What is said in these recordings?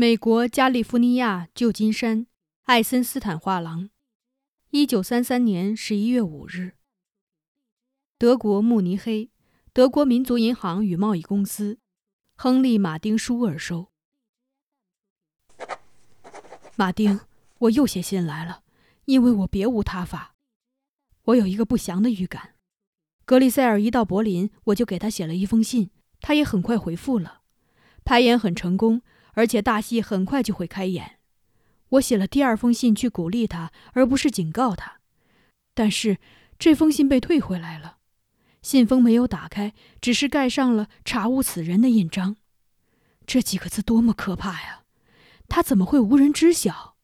美国加利福尼亚旧金山艾森斯坦画廊，一九三三年十一月五日。德国慕尼黑，德国民族银行与贸易公司，亨利·马丁·舒尔收。马丁，我又写信来了，因为我别无他法。我有一个不祥的预感。格里塞尔一到柏林，我就给他写了一封信，他也很快回复了。排演很成功。而且大戏很快就会开演，我写了第二封信去鼓励他，而不是警告他。但是这封信被退回来了，信封没有打开，只是盖上了“查无此人”的印章。这几个字多么可怕呀！他怎么会无人知晓？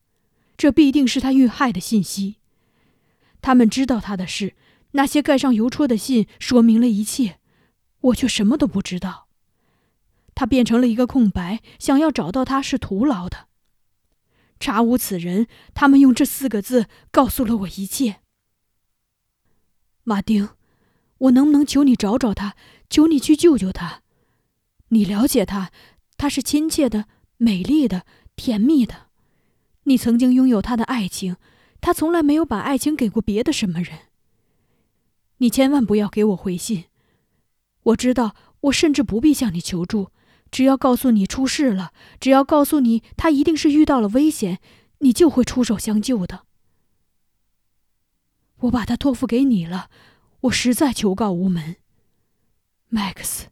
这必定是他遇害的信息。他们知道他的事，那些盖上邮戳的信说明了一切，我却什么都不知道。他变成了一个空白，想要找到他是徒劳的。查无此人，他们用这四个字告诉了我一切。马丁，我能不能求你找找他，求你去救救他？你了解他，他是亲切的、美丽的、甜蜜的。你曾经拥有他的爱情，他从来没有把爱情给过别的什么人。你千万不要给我回信。我知道，我甚至不必向你求助。只要告诉你出事了，只要告诉你他一定是遇到了危险，你就会出手相救的。我把他托付给你了，我实在求告无门，麦克斯。